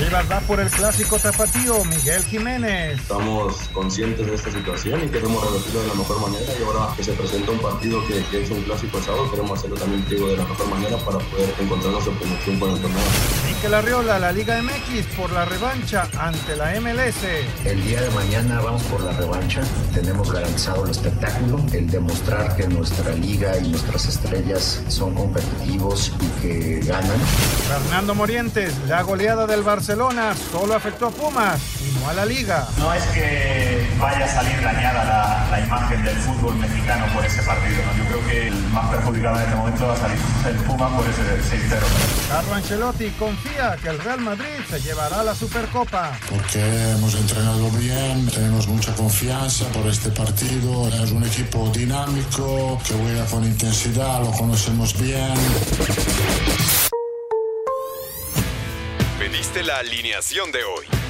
Chivas va por el clásico tapatío, Miguel Jiménez. Estamos conscientes de esta situación y queremos revertirlo de la mejor manera y ahora que se presenta un partido que, es un clásico el sábado, queremos hacerlo también digo, de la mejor manera para poder encontrar nuestra promoción con el torneo. Miquel Arriola, la Liga MX por la revancha ante la MLS. El día de mañana vamos por la revancha. Tenemos garantizado el espectáculo, el demostrar que nuestra liga y nuestras estrellas son competitivos y que ganan. Fernando Morientes, la goleada del Barcelona solo afectó a Pumas y no a la liga. No es que vaya a salir dañada la, la imagen del fútbol mexicano por ese partido. ¿no? Yo creo que el más perjudicado en este momento va a salir el Puma por ese 6-0. Carlo Ancelotti confía que el Real Madrid se llevará la Supercopa. Porque hemos entrenado bien, tenemos mucha confianza por este partido. Es un equipo dinámico que juega con intensidad, lo conocemos bien. Pediste la alineación de hoy.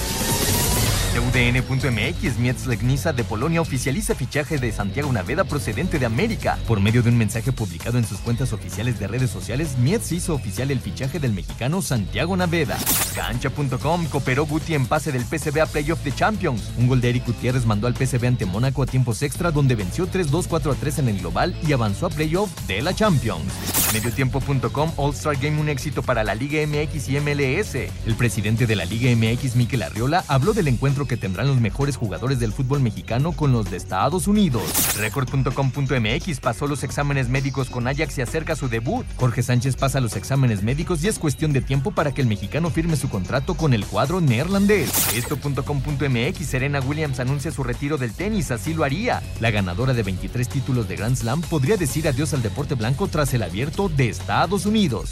UDN.mx, Mietz Legnica de Polonia oficializa fichaje de Santiago Naveda procedente de América. Por medio de un mensaje publicado en sus cuentas oficiales de redes sociales, Mietz hizo oficial el fichaje del mexicano Santiago Naveda. Cancha.com cooperó Guti en pase del PSV a Playoff de Champions. Un gol de Eric Gutiérrez mandó al PSV ante Mónaco a tiempos extra donde venció 3-2 4-3 en el global y avanzó a Playoff de la Champions. Mediotiempo.com All-Star Game un éxito para la Liga MX y MLS. El presidente de la Liga MX, Miquel Arriola, habló del encuentro que tendrán los mejores jugadores del fútbol mexicano con los de Estados Unidos. Record.com.mx pasó los exámenes médicos con Ajax y acerca su debut. Jorge Sánchez pasa los exámenes médicos y es cuestión de tiempo para que el mexicano firme su contrato con el cuadro neerlandés. Esto.com.mx Serena Williams anuncia su retiro del tenis, así lo haría. La ganadora de 23 títulos de Grand Slam podría decir adiós al deporte blanco tras el abierto de Estados Unidos.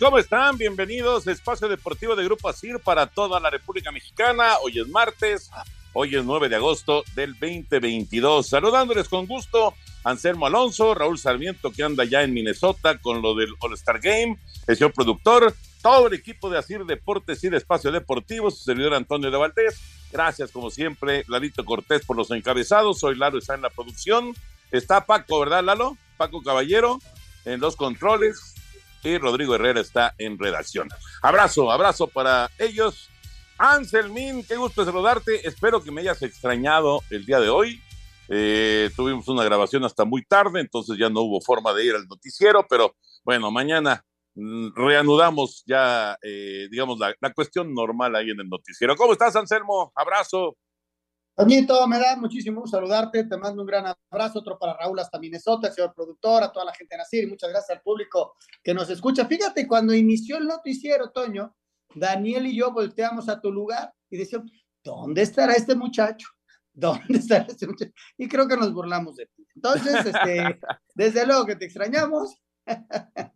¿Cómo están? Bienvenidos a Espacio Deportivo de Grupo ASIR para toda la República Mexicana. Hoy es martes, hoy es 9 de agosto del 2022. Saludándoles con gusto Anselmo Alonso, Raúl Sarmiento que anda ya en Minnesota con lo del All-Star Game, el señor productor, todo el equipo de ASIR Deportes y de Espacio Deportivo, su servidor Antonio de Valdés. Gracias, como siempre, Lalito Cortés por los encabezados. Soy Lalo, está en la producción. Está Paco, ¿verdad, Lalo? Paco Caballero en los controles y Rodrigo Herrera está en redacción. Abrazo, abrazo para ellos. Anselmín, qué gusto saludarte. Espero que me hayas extrañado el día de hoy. Eh, tuvimos una grabación hasta muy tarde, entonces ya no hubo forma de ir al noticiero, pero bueno, mañana mm, reanudamos ya, eh, digamos, la, la, cuestión normal ahí en el noticiero. ¿Cómo estás, Anselmo? Abrazo. Toñito, me da muchísimo gusto saludarte, te mando un gran abrazo, otro para Raúl hasta Minnesota, señor productor, a toda la gente de Nacir, y muchas gracias al público que nos escucha. Fíjate, cuando inició el noticiero, Toño, Daniel y yo volteamos a tu lugar y decíamos, ¿dónde estará este muchacho? ¿Dónde estará este muchacho? Y creo que nos burlamos de ti. Entonces, este, desde luego que te extrañamos,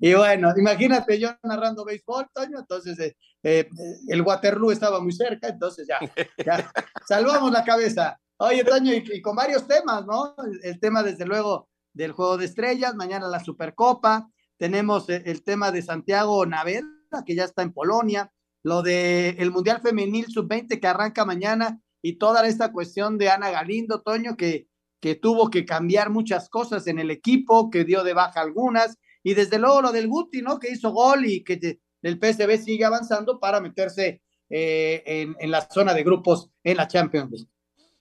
y bueno, imagínate yo narrando béisbol, Toño, entonces eh, eh, el Waterloo estaba muy cerca, entonces ya, ya salvamos la cabeza. Oye, Toño, y, y, con varios temas, ¿no? El, el, tema, desde luego, del juego de estrellas, mañana la Supercopa, tenemos el, el tema de Santiago Naveda, que ya está en Polonia, lo de el Mundial Femenil Sub-20 que arranca mañana y toda esta cuestión de Ana Galindo, Toño, que, que tuvo que cambiar muchas cosas en el equipo, que dio de baja algunas, y desde luego lo del Guti, ¿no? Que hizo gol y que el PSV sigue avanzando para meterse eh, en, la zona de grupos en la Champions League.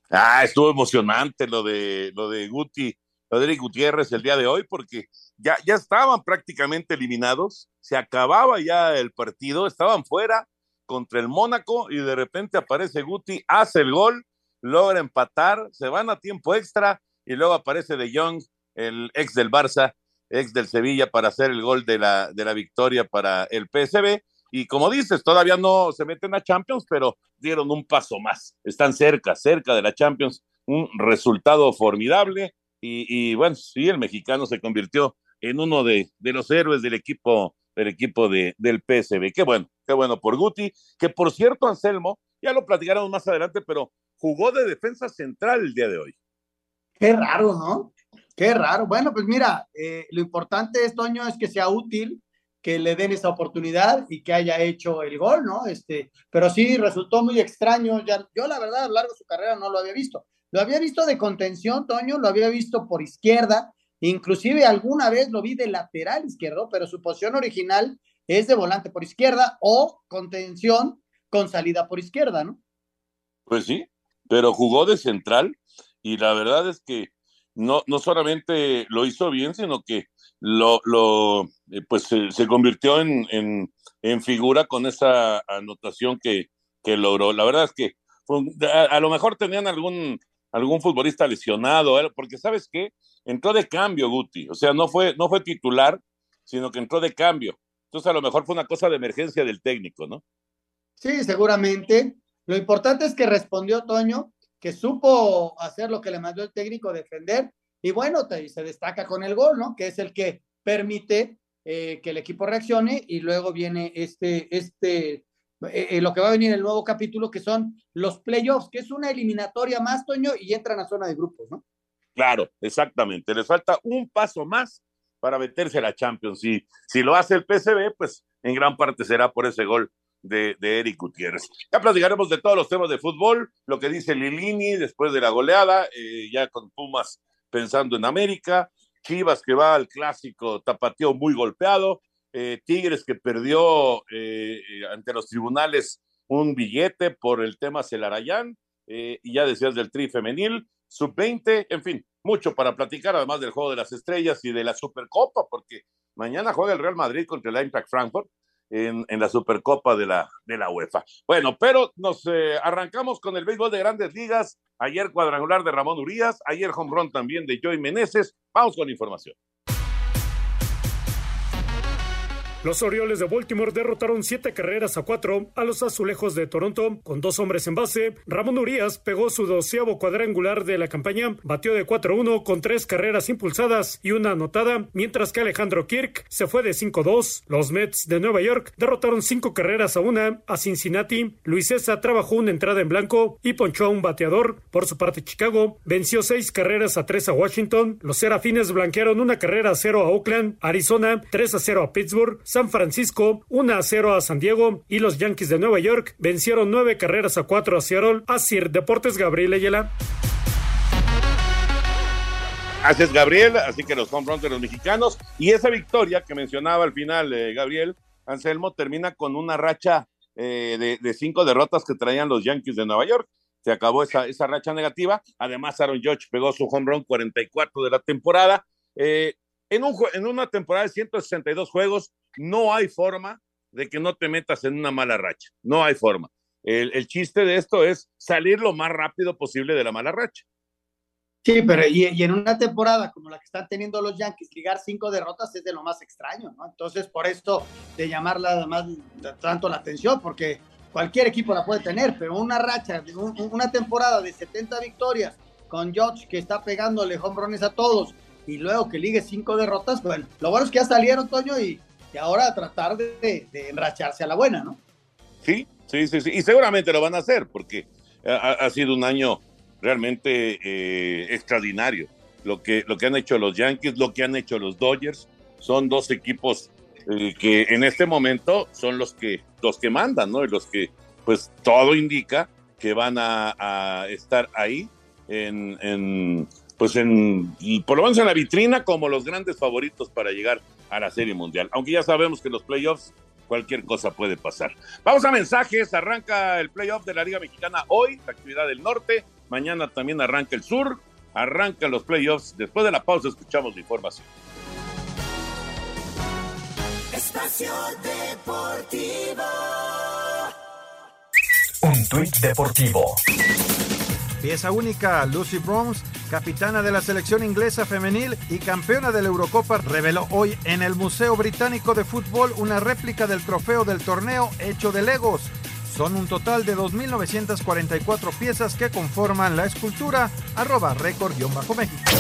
Ah, estuvo emocionante lo de lo de Guti, lo de Eric Gutiérrez el día de hoy, porque ya, ya estaban prácticamente eliminados, se acababa ya el partido, estaban fuera contra el Mónaco y de repente aparece Guti, hace el gol, logra empatar, se van a tiempo extra y luego aparece De Jong, el ex del Barça, ex del Sevilla, para hacer el gol de la, de la victoria para el PSV y como dices, todavía no se meten a Champions, pero dieron un paso más. Están cerca, cerca de la Champions. Un resultado formidable. Y, bueno, sí, el mexicano se convirtió en uno de, de los héroes del equipo, del equipo de, del PSB. Qué bueno, qué bueno por Guti, que por cierto, Anselmo, ya lo platicaremos más adelante, pero jugó de defensa central el día de hoy. Qué raro, ¿no? Qué raro. Bueno, pues mira, eh, lo importante de este año es que sea útil, que le den esa oportunidad y que haya hecho el gol, ¿no? Este, pero sí resultó muy extraño. Yo la verdad a lo largo de su carrera no lo había visto. Lo había visto de contención, Toño, lo había visto por izquierda, inclusive alguna vez lo vi de lateral izquierdo, pero su posición original es de volante por izquierda o contención con salida por izquierda, ¿no? Pues sí, pero jugó de central y la verdad es que no, no solamente lo hizo bien, sino que lo, lo eh, pues se, convirtió en, en, figura con esa anotación que, que logró. La verdad es que a, lo mejor tenían algún, algún futbolista lesionado, porque sabes qué, entró de cambio Guti, o sea, no fue, no fue titular, sino que entró de cambio. Entonces a lo mejor fue una cosa de emergencia del técnico, ¿no? Sí, seguramente. Lo importante es que respondió Toño, que supo hacer lo que le mandó el técnico, defender, y bueno, se destaca con el gol, ¿no? Que es el que permite eh, que el equipo reaccione y luego viene este, este, eh, eh, lo que va a venir en el nuevo capítulo, que son los playoffs, que es una eliminatoria más, Toño, y entran a zona de grupos, ¿no? Claro, exactamente. Les falta un paso más para meterse a la Champions. Si lo hace el PSV, pues en gran parte será por ese gol de, Eric Gutiérrez. Ya platicaremos de todos los temas de fútbol, lo que dice Lilini después de la goleada, ya con Pumas pensando en América, Chivas que va al clásico tapateo muy golpeado, eh, Tigres que perdió eh, ante los tribunales un billete por el tema Celarayán, eh, y ya decías del tri femenil, sub-20, en fin, mucho para platicar, además del juego de las estrellas y de la Supercopa, porque mañana juega el Real Madrid contra el Eintracht Frankfurt en, en la Supercopa de la, de la UEFA. Bueno, pero nos arrancamos con el béisbol de grandes ligas. Ayer cuadrangular de Ramón Urias, ayer home run también de Joey Meneses. Vamos con la información. Los Orioles de Baltimore derrotaron siete carreras a cuatro a los Azulejos de Toronto con dos hombres en base. Ramón Urias pegó su doceavo cuadrangular de la campaña, batió de 4-1 con tres carreras impulsadas y una anotada, mientras que Alejandro Kirk se fue de 5-2. Los Mets de Nueva York derrotaron cinco carreras a una a Cincinnati. Luis César trabajó una entrada en blanco y ponchó a un bateador. Por su parte, Chicago venció seis carreras a tres a Washington. Los Serafines blanquearon una carrera a cero a Oakland. Arizona 3 a 0 a Pittsburgh. San Francisco 1 a 0 a San Diego y los Yankees de Nueva York vencieron nueve carreras a cuatro a Seattle. Sir Deportes Gabriel Ayala. Así es, Gabriel, así que los home runs de los mexicanos y esa victoria que mencionaba al final, eh, Gabriel Anselmo, termina con una racha eh, de, cinco derrotas que traían los Yankees de Nueva York. Se acabó esa, esa racha negativa. Además, Aaron Judge pegó su home run 44 de la temporada. Eh, en, un, en una temporada de 162 juegos, no hay forma de que no te metas en una mala racha. No hay forma. El, chiste de esto es salir lo más rápido posible de la mala racha. Sí, pero y, en una temporada como la que están teniendo los Yankees, ligar cinco derrotas es de lo más extraño. Entonces, por esto de llamarla más tanto la atención, porque cualquier equipo la puede tener, pero una racha, una temporada de 70 victorias con George que está pegándole hombrones a todos y luego que ligue cinco derrotas, bueno, lo bueno es que ya salieron, Toño, y, y ahora tratar de, enracharse a la buena, ¿no? Sí, sí, sí, sí, y seguramente lo van a hacer, porque ha, sido un año realmente eh, extraordinario. Lo que, lo que han hecho los Yankees, lo que han hecho los Dodgers, son dos equipos eh, que en este momento son los que, los que mandan, ¿no? Y los que, pues todo indica que van a, a estar ahí en, en, pues en, por lo menos en la vitrina como los grandes favoritos para llegar a la Serie Mundial. Aunque ya sabemos que los playoffs cualquier cosa puede pasar. Vamos a mensajes, arranca el playoff de la Liga Mexicana hoy, la actividad del norte, mañana también arranca el sur, arrancan los playoffs, después de la pausa escuchamos la información. Espacio Deportivo. Un tuit deportivo. Pieza única, Lucy Bronze, capitana de la selección inglesa femenil y campeona de la Eurocopa, reveló hoy en el Museo Británico de Fútbol una réplica del trofeo del torneo hecho de Legos. Son un total de 2.944 piezas que conforman la escultura arroba récord-méxico.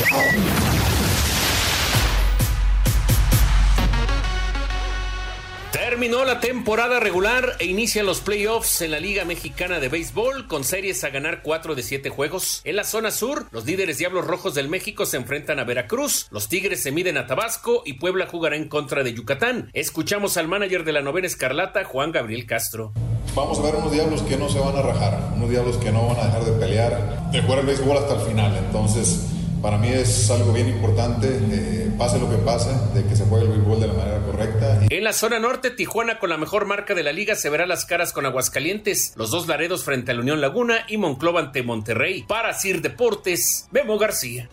Terminó la temporada regular e inician los playoffs en la Liga Mexicana de Béisbol con series a ganar 4 de 7 juegos. En la zona sur, los líderes Diablos Rojos del México se enfrentan a Veracruz, los Tigres se miden a Tabasco y Puebla jugará en contra de Yucatán. Escuchamos al manager de la novena Escarlata, Juan Gabriel Castro. Vamos a ver unos diablos que no se van a rajar, unos diablos que no van a dejar de pelear, de jugar el béisbol hasta el final. Entonces, para mí es algo bien importante, eh, pase lo que pase, de que se juegue el béisbol de la manera correcta. En la zona norte, Tijuana con la mejor marca de la liga se verá las caras con Aguascalientes, los dos Laredos frente a la Unión Laguna y Monclova ante Monterrey. Para Sir Deportes, Memo García.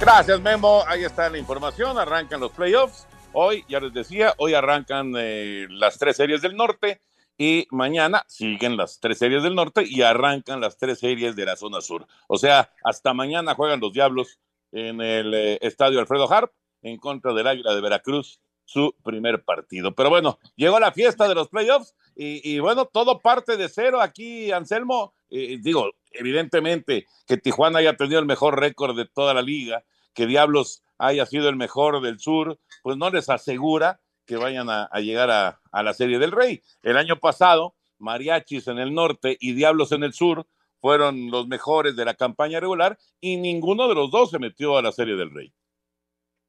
Gracias, Memo. Ahí está la información. Arrancan los playoffs. Hoy, ya les decía, hoy arrancan eh, las tres series del norte y mañana siguen las tres series del norte y arrancan las tres series de la zona sur. O sea, hasta mañana juegan los Diablos en el eh, estadio Alfredo Harp en contra del Águila de Veracruz, su primer partido. Pero bueno, llegó la fiesta de los playoffs y, y bueno, todo parte de cero aquí, Anselmo. Eh, digo, evidentemente que Tijuana haya tenido el mejor récord de toda la liga, que Diablos haya sido el mejor del sur, pues no les asegura que vayan a, llegar a, la Serie del Rey. El año pasado, Mariachis en el norte y Diablos en el sur fueron los mejores de la campaña regular y ninguno de los dos se metió a la Serie del Rey.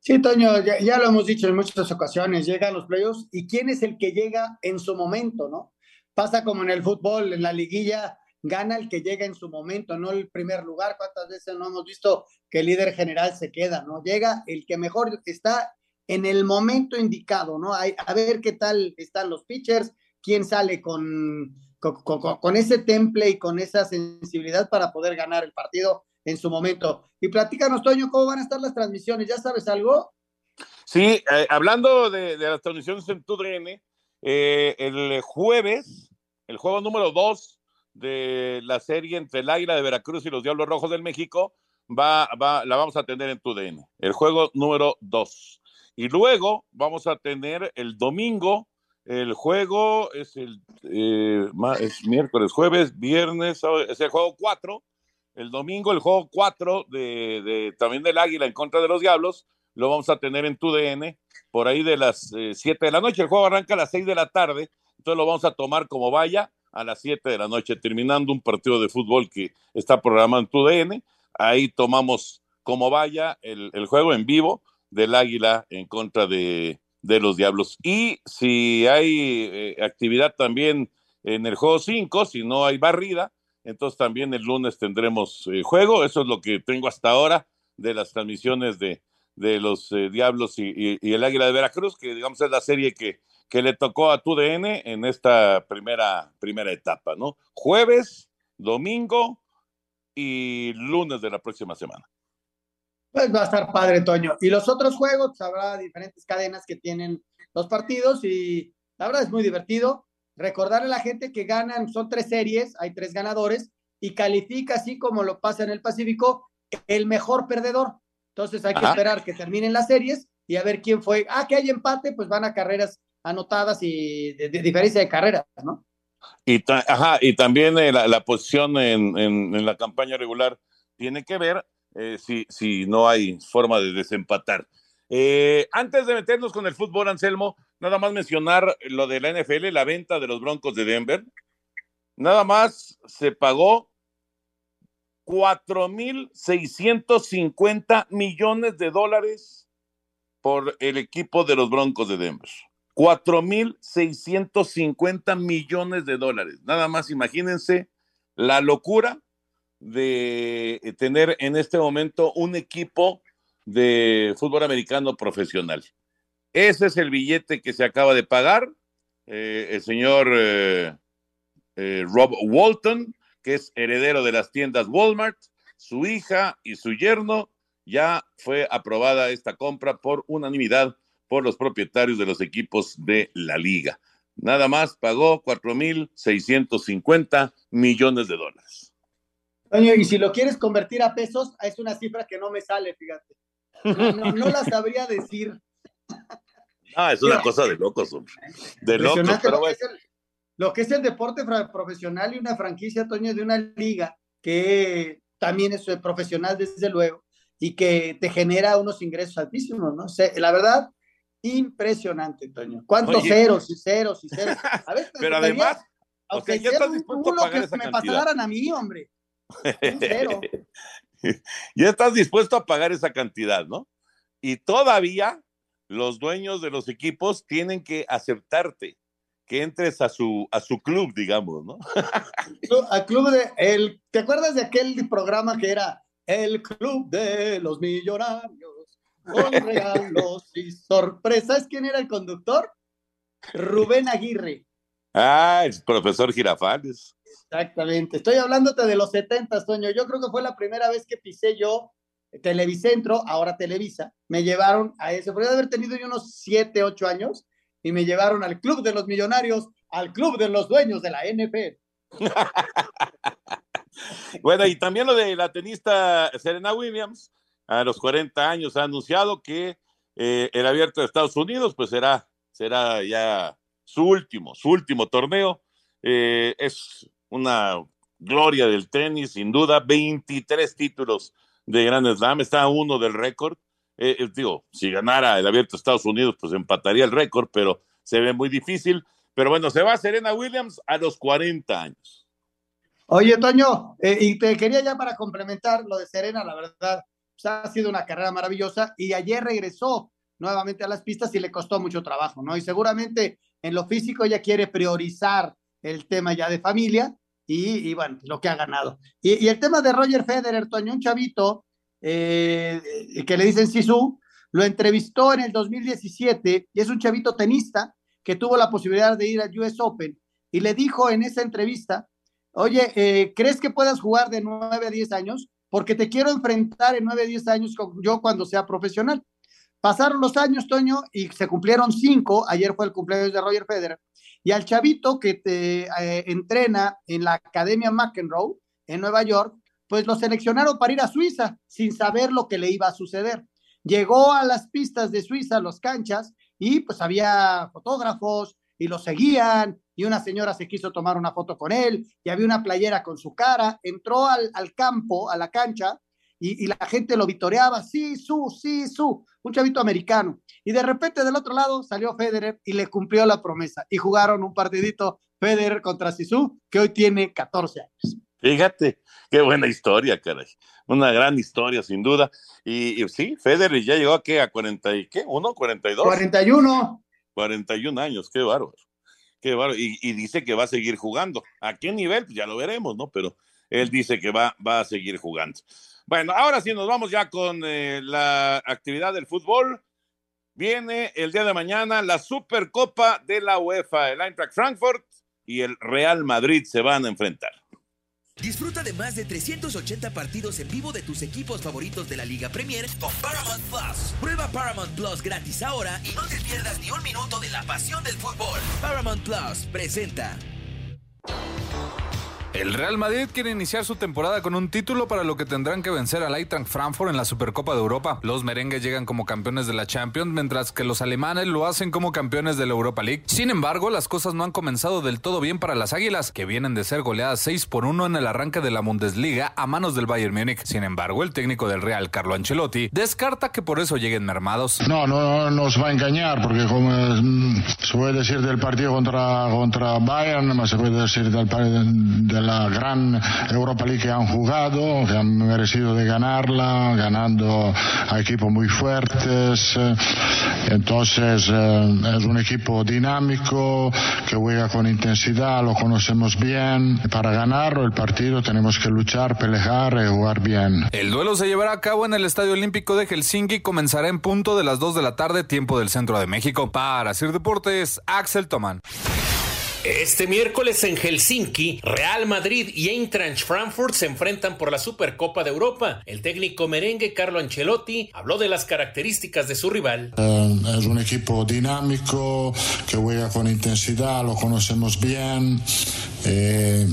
Sí, Toño, ya, ya, lo hemos dicho en muchas ocasiones, llegan los playoffs y quién es el que llega en su momento, ¿no? Pasa como en el fútbol, en la liguilla, gana el que llega en su momento, no el primer lugar. ¿Cuántas veces no hemos visto que el líder general se queda, ¿no? Llega el que mejor está en el momento indicado, ¿no? A, a ver qué tal están los pitchers, quién sale con, con, ese temple y con esa sensibilidad para poder ganar el partido en su momento. Y platícanos, Toño, ¿cómo van a estar las transmisiones? ¿Ya sabes algo? Sí, eh, hablando de, las transmisiones en TUDN, eh, el jueves, el juego número dos de la serie entre el Águila de Veracruz y los Diablos Rojos del México, va, va, la vamos a tener en TUDN, el juego número dos. Y luego vamos a tener el domingo, el juego es el eh, es miércoles, jueves, viernes, es el juego 4. El domingo, el juego 4 de, de, también del Águila en contra de los Diablos, lo vamos a tener en tu DN por ahí de las 7 eh, de la noche. El juego arranca a las 6 de la tarde, entonces lo vamos a tomar como vaya a las 7 de la noche, terminando un partido de fútbol que está programado en tu DN. Ahí tomamos como vaya el, el juego en vivo del Águila en contra de, de los Diablos. Y si hay eh, actividad también en el juego 5, si no hay barrida, entonces también el lunes tendremos eh, juego. Eso es lo que tengo hasta ahora de las transmisiones de, de los eh, Diablos y, el Águila de Veracruz, que digamos es la serie que, que le tocó a TUDN en esta primera, primera etapa, ¿no? Jueves, domingo y lunes de la próxima semana. Pues va a estar padre, Toño. Y los otros juegos, pues habrá diferentes cadenas que tienen los partidos y la verdad es muy divertido. Recordarle a la gente que ganan, son tres series, hay tres ganadores y califica así como lo pasa en el Pacífico, el mejor perdedor. Entonces hay que Ajá. esperar que terminen las series y a ver quién fue. Ah, que hay empate, pues van a carreras anotadas y de, de diferencia de carreras, ¿no? Y, ajá, y también eh, la, la, posición en, en, en, la campaña regular tiene que ver eh, si, si no hay forma de desempatar. Eh, antes de meternos con el fútbol, Anselmo, nada más mencionar lo de la NFL, la venta de los Broncos de Denver. Nada más se pagó 4.650 millones de dólares por el equipo de los Broncos de Denver. 4.650 millones de dólares. Nada más imagínense la locura de tener en este momento un equipo de fútbol americano profesional. Ese es el billete que se acaba de pagar. Eh, el señor eh, eh, Rob Walton, que es heredero de las tiendas Walmart, su hija y su yerno, ya fue aprobada esta compra por unanimidad por los propietarios de los equipos de la liga. Nada más pagó 4.650 millones de dólares. Toño, y si lo quieres convertir a pesos, es una cifra que no me sale, fíjate. No, no, la sabría decir. Ah, es una cosa de locos, hombre. De locos, pero lo, que bueno. es el, lo que es el deporte profesional y una franquicia, Toño, de una liga que también es eh, profesional, desde luego, y que te genera unos ingresos altísimos, ¿no? O sea, la verdad, impresionante, Toño. ¿Cuántos Oye. ceros y ceros y ceros? A ver, Pero además, o sea, ya estás a pagar que esa me cantidad. pasaran a mí, hombre. Ya estás dispuesto a pagar esa cantidad, ¿no? Y todavía los dueños de los equipos tienen que aceptarte que entres a su, a su club, digamos, ¿no? Al club de el ¿te acuerdas de aquel programa que era el club de los millonarios con regalos y sorpresas? ¿Sabes quién era el conductor? Rubén Aguirre. Ah, el profesor Girafales. Exactamente. Estoy hablándote de los 70, Toño. Yo creo que fue la primera vez que pisé yo Televicentro, ahora Televisa. Me llevaron a eso. Podría haber tenido yo unos 7, 8 años y me llevaron al club de los millonarios, al club de los dueños de la NFL. Bueno, y también lo de la tenista Serena Williams, a los 40 años, ha anunciado que eh, el abierto de Estados Unidos, pues será, será ya su último, su último torneo. Eh, es una gloria del tenis, sin duda, 23 títulos de Grand Slam, está a uno del récord. Eh, eh, digo, si ganara el abierto de Estados Unidos, pues empataría el récord, pero se ve muy difícil. Pero bueno, se va Serena Williams a los 40 años. Oye, Toño, eh, y te quería ya para complementar lo de Serena, la verdad, pues, ha sido una carrera maravillosa y ayer regresó nuevamente a las pistas y le costó mucho trabajo, ¿no? Y seguramente en lo físico ella quiere priorizar el tema ya de familia y, y bueno, lo que ha ganado. Y, el tema de Roger Federer, Toño, un chavito eh, que le dicen Sisu, lo entrevistó en el 2017 y es un chavito tenista que tuvo la posibilidad de ir al US Open y le dijo en esa entrevista, oye, eh, ¿crees que puedas jugar de 9 a 10 años? Porque te quiero enfrentar en 9 a 10 años con yo cuando sea profesional. Pasaron los años, Toño, y se cumplieron cinco. Ayer fue el cumpleaños de Roger Federer. Y al chavito que te eh, entrena en la Academia McEnroe en Nueva York, pues lo seleccionaron para ir a Suiza sin saber lo que le iba a suceder. Llegó a las pistas de Suiza, los canchas, y pues había fotógrafos y lo seguían, y una señora se quiso tomar una foto con él, y había una playera con su cara, entró al, al campo, a la cancha, y, y, la gente lo vitoreaba, sí, su, sí, su, un chavito americano. Y de repente del otro lado salió Federer y le cumplió la promesa, y jugaron un partidito Federer contra Sisu, que hoy tiene 14 años. Fíjate, qué buena historia, caray. Una gran historia, sin duda. Y, y sí, Federer ya llegó a qué, a 40 y qué, uno, 42. 41. 41 años, qué bárbaro. Qué bárbaro. Y, y, dice que va a seguir jugando. ¿A qué nivel? Pues ya lo veremos, ¿no? Pero él dice que va, va a seguir jugando. Bueno, ahora sí nos vamos ya con eh, la actividad del fútbol. Viene el día de mañana la Supercopa de la UEFA. El Eintracht Frankfurt y el Real Madrid se van a enfrentar. Disfruta de más de 380 partidos en vivo de tus equipos favoritos de la Liga Premier con Paramount Plus. Prueba Paramount Plus gratis ahora y no te pierdas ni un minuto de la pasión del fútbol. Paramount Plus presenta. El Real Madrid quiere iniciar su temporada con un título para lo que tendrán que vencer al Eintracht Frankfurt en la Supercopa de Europa. Los merengues llegan como campeones de la Champions, mientras que los alemanes lo hacen como campeones de la Europa League. Sin embargo, las cosas no han comenzado del todo bien para las Águilas, que vienen de ser goleadas 6 por 1 en el arranque de la Bundesliga a manos del Bayern Múnich. Sin embargo, el técnico del Real, Carlo Ancelotti, descarta que por eso lleguen mermados. No, no nos va a engañar, porque como mm, se puede decir del partido contra, contra Bayern, no se puede decir del, del la gran Europa League que han jugado, que han merecido de ganarla, ganando a equipos muy fuertes. Entonces eh, es un equipo dinámico que juega con intensidad, lo conocemos bien. Para ganarlo el partido tenemos que luchar, pelear y jugar bien. El duelo se llevará a cabo en el Estadio Olímpico de Helsinki y comenzará en punto de las 2 de la tarde, tiempo del centro de México. Para Sir Deportes, Axel Toman. Este miércoles en Helsinki, Real Madrid y Eintracht Frankfurt se enfrentan por la Supercopa de Europa. El técnico merengue Carlo Ancelotti habló de las características de su rival. Eh, es un equipo dinámico que juega con intensidad, lo conocemos bien. Eh,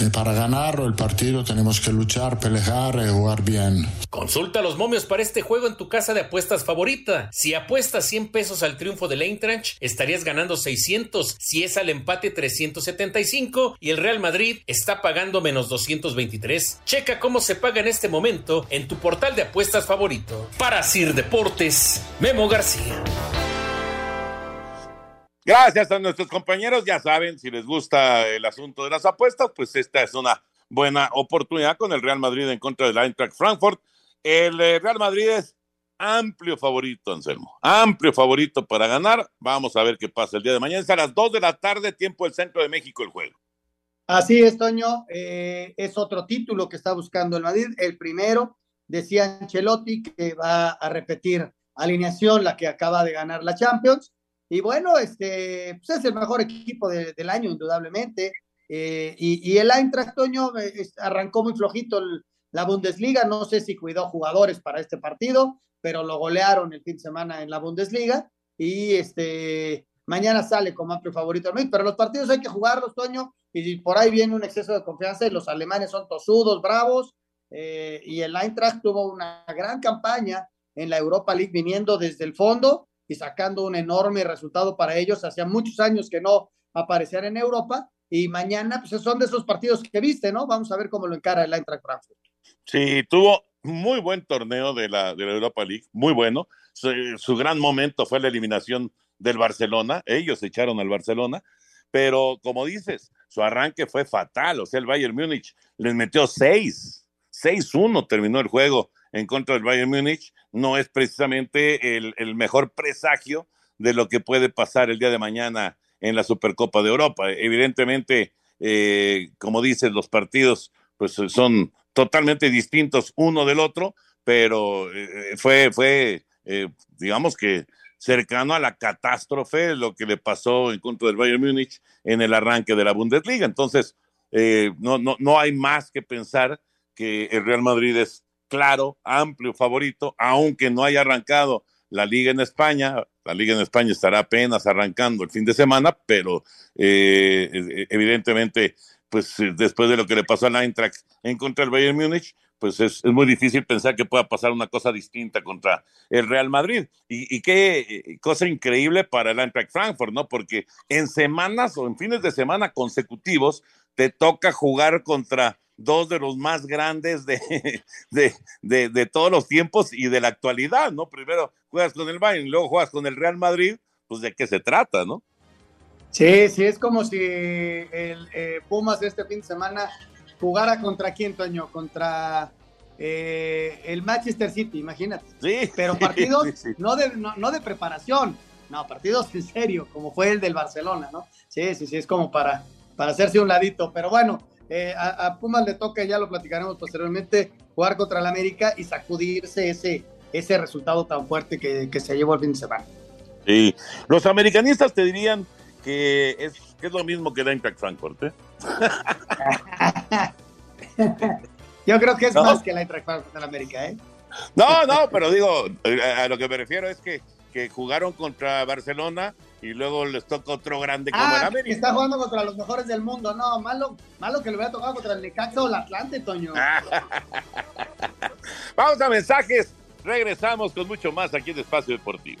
eh, para ganarlo el partido tenemos que luchar, pelear y jugar bien. Consulta los momios para este juego en tu casa de apuestas favorita. Si apuestas 100 pesos al triunfo del Eintracht, estarías ganando 600. Si es al empate 375 y el Real Madrid está pagando menos 223. Checa cómo se paga en este momento en tu portal de apuestas favorito. Para Sir Deportes, Memo García. Gracias a nuestros compañeros, ya saben, si les gusta el asunto de las apuestas, pues esta es una buena oportunidad con el Real Madrid en contra del Eintracht Frankfurt. El eh, Real Madrid es amplio favorito, Anselmo. Amplio favorito para ganar. Vamos a ver qué pasa el día de mañana. Es a las 2 de la tarde, tiempo del centro de México, el juego. Así es, Toño. Eh, es otro título que está buscando el Madrid. El primero, decía Ancelotti, que va a repetir alineación, la que acaba de ganar la Champions. Y bueno, este, pues es el mejor equipo de, del año, indudablemente. Eh, y, y, el Eintracht, Toño, eh, arrancó muy flojito el, la Bundesliga. No sé si cuidó jugadores para este partido, pero lo golearon el fin de semana en la Bundesliga. Y este, mañana sale como amplio favorito. Pero los partidos hay que jugarlos, Toño. Y por ahí viene un exceso de confianza. Y los alemanes son tosudos, bravos. Eh, y el Eintracht tuvo una gran campaña en la Europa League, viniendo desde el fondo y sacando un enorme resultado para ellos. Hacía muchos años que no aparecían en Europa. Y mañana, pues son de esos partidos que viste, ¿no? Vamos a ver cómo lo encara el Eintracht Frankfurt. Sí, tuvo muy buen torneo de la, de la Europa League, muy bueno. Su, gran momento fue la eliminación del Barcelona, ellos echaron al Barcelona, pero como dices, su arranque fue fatal, o sea, el Bayern Múnich les metió seis, 6-1 terminó el juego en contra del Bayern Múnich, no es precisamente el, el, mejor presagio de lo que puede pasar el día de mañana en la Supercopa de Europa. Evidentemente, eh, como dices, los partidos pues son totalmente distintos uno del otro, pero eh, fue, fue eh, digamos que cercano a la catástrofe lo que le pasó en contra del Bayern Múnich en el arranque de la Bundesliga. Entonces, eh, no, no, no hay más que pensar que el Real Madrid es claro, amplio favorito, aunque no haya arrancado la liga en España. La liga en España estará apenas arrancando el fin de semana, pero eh, evidentemente pues después de lo que le pasó al Eintracht en contra del Bayern Múnich, pues es, es, muy difícil pensar que pueda pasar una cosa distinta contra el Real Madrid. Y, y qué cosa increíble para el Eintracht Frankfurt, ¿no? Porque en semanas o en fines de semana consecutivos te toca jugar contra dos de los más grandes de, de, de, de todos los tiempos y de la actualidad, ¿no? Primero juegas con el Bayern, luego juegas con el Real Madrid, pues de qué se trata, ¿no? Sí, sí, es como si el eh, Pumas este fin de semana jugara contra quién, Toño, contra eh, el Manchester City, imagínate. Sí. Pero partidos sí, sí. No, de, no, no, de preparación, no, partidos en serio, como fue el del Barcelona, ¿no? Sí, sí, sí, es como para, para hacerse un ladito. Pero bueno, eh, a, a, Pumas le toca, ya lo platicaremos posteriormente, jugar contra el América y sacudirse ese, ese resultado tan fuerte que, que se llevó el fin de semana. Sí, los americanistas te dirían que es, que es lo mismo que Eintracht Frankfurt. ¿eh? Yo creo que es ¿No? más que el Eintracht Frankfurt en América, ¿eh? No, no, pero digo, a lo que me refiero es que, que jugaron contra Barcelona y luego les toca otro grande como ah, el América. Está jugando contra los mejores del mundo, no, malo, malo que le hubiera tocado contra el Necaxa o el Atlante, Toño. Vamos a mensajes, regresamos con mucho más aquí en Espacio Deportivo.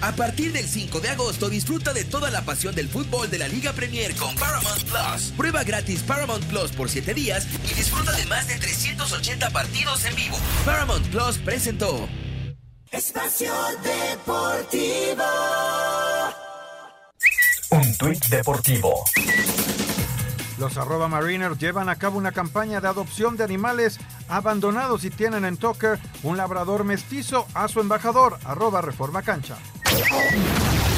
A partir del 5 de agosto disfruta de toda la pasión del fútbol de la Liga Premier con Paramount Plus. Prueba gratis Paramount Plus por 7 días y disfruta de más de 380 partidos en vivo. Paramount Plus presentó Espacio Deportivo. Un tuit deportivo. Los arroba mariners llevan a cabo una campaña de adopción de animales abandonados y tienen en Tucker un labrador mestizo a su embajador, arroba reforma cancha. あっ!